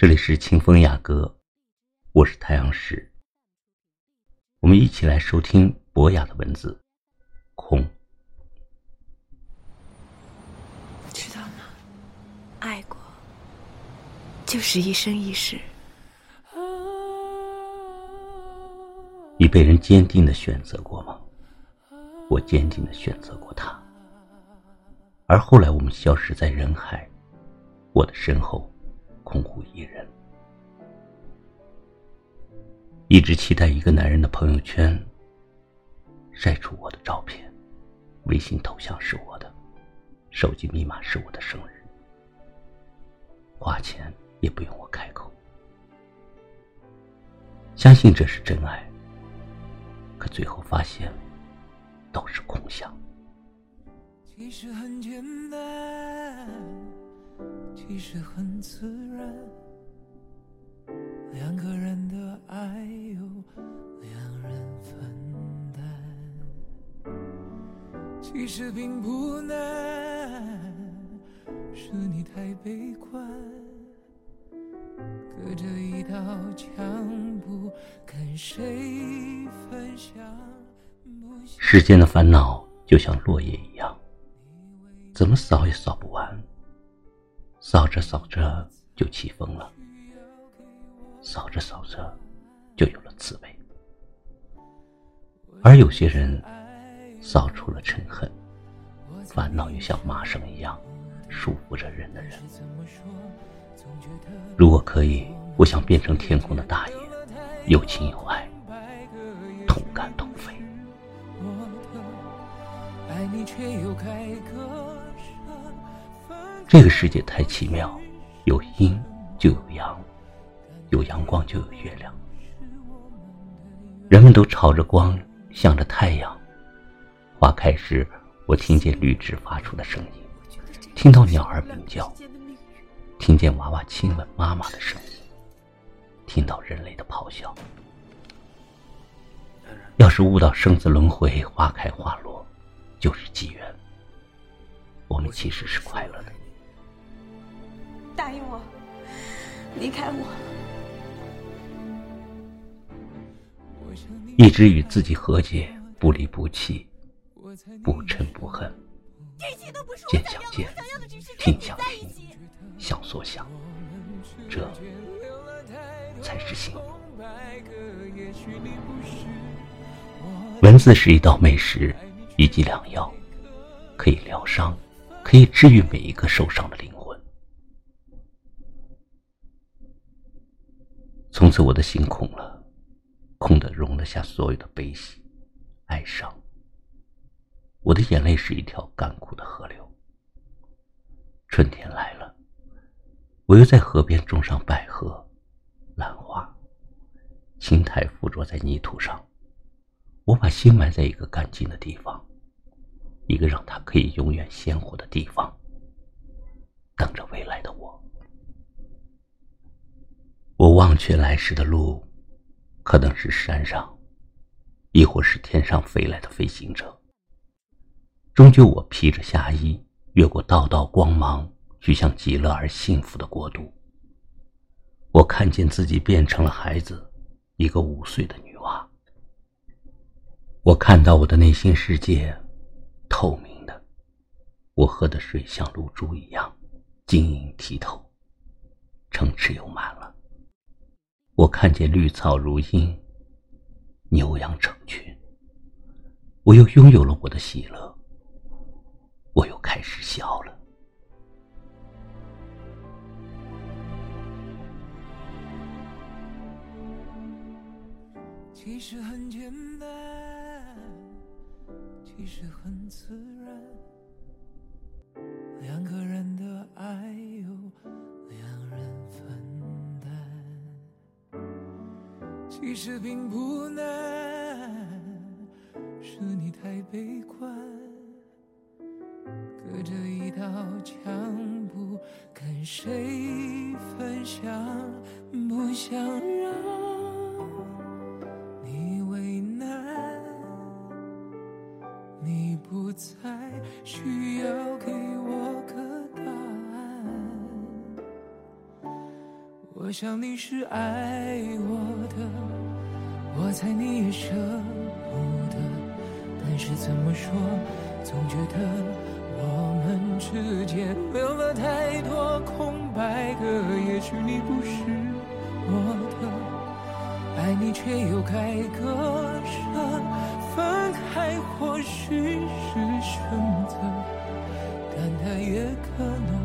这里是清风雅阁，我是太阳石。我们一起来收听博雅的文字。空，知道吗？爱过，就是一生一世。你被人坚定的选择过吗？我坚定的选择过他，而后来我们消失在人海，我的身后。空无一人，一直期待一个男人的朋友圈晒出我的照片，微信头像是我的，手机密码是我的生日，花钱也不用我开口，相信这是真爱，可最后发现都是空想。其实很简单。其实很自然，两个人的爱由两人分担。其实并不难，是你太悲观，隔着一道墙不跟谁分享。世间的烦恼就像落叶一样，怎么扫也扫不完。扫着扫着就起风了，扫着扫着就有了滋味。而有些人扫出了嗔恨，烦恼也像麻绳一样束缚着人的人。如果可以，我想变成天空的大雁，有情有爱，同甘同飞。爱你却又开这个世界太奇妙，有阴就有阳，有阳光就有月亮。人们都朝着光，向着太阳。花开时，我听见绿植发出的声音，听到鸟儿鸣叫，听见娃娃亲吻妈妈的声音，听到人类的咆哮。要是悟到生死轮回，花开花落，就是机缘。我们其实是快乐的。答应我，离开我。一直与自己和解，不离不弃，不嗔不恨，见想见，听想听，想所想，这才是幸福。文字是一道美食，一剂良药，可以疗伤，可以治愈每一个受伤的灵魂。从此我的心空了，空的容得下所有的悲喜、哀伤。我的眼泪是一条干枯的河流。春天来了，我又在河边种上百合、兰花，青苔附着在泥土上。我把心埋在一个干净的地方，一个让它可以永远鲜活的地方，等着未来的我。忘却来时的路，可能是山上，亦或是天上飞来的飞行者。终究，我披着夏衣，越过道道光芒，去向极乐而幸福的国度。我看见自己变成了孩子，一个五岁的女娃。我看到我的内心世界，透明的，我喝的水像露珠一样晶莹剔透，城池又满了。我看见绿草如茵，牛羊成群。我又拥有了我的喜乐，我又开始笑了。其实很简单，其实很自然，两个人实并不难，是你太悲观，隔着一道墙不跟谁分享，不想让你为难，你不再需要我，想你是爱我的，我猜你也舍不得，但是怎么说，总觉得我们之间留了太多空白格。也许你不是我的，爱你却又该割舍，分开或许是选择，但它也可能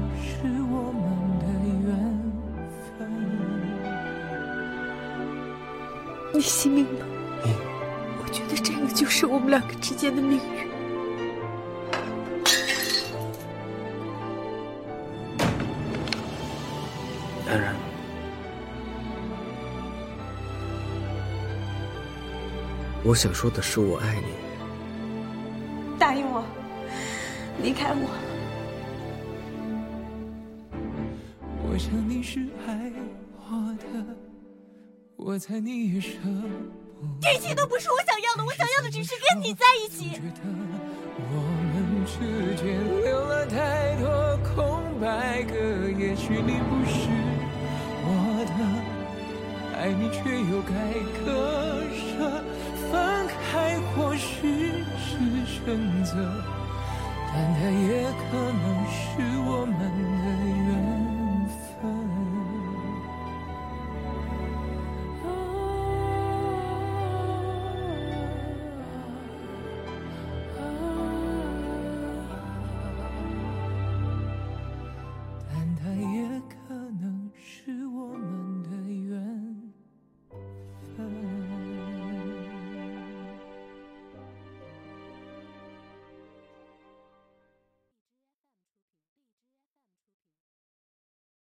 你信命吗？我觉得这个就是我们两个之间的命运。当然，我想说的是，我爱你。答应我，离开我。我想你是爱我的。我猜你也舍不这一切都不是我想要的，我想要的只是跟你在一起。觉得我们之间留了太多空白格，也许你不是我的，爱你却又该割舍，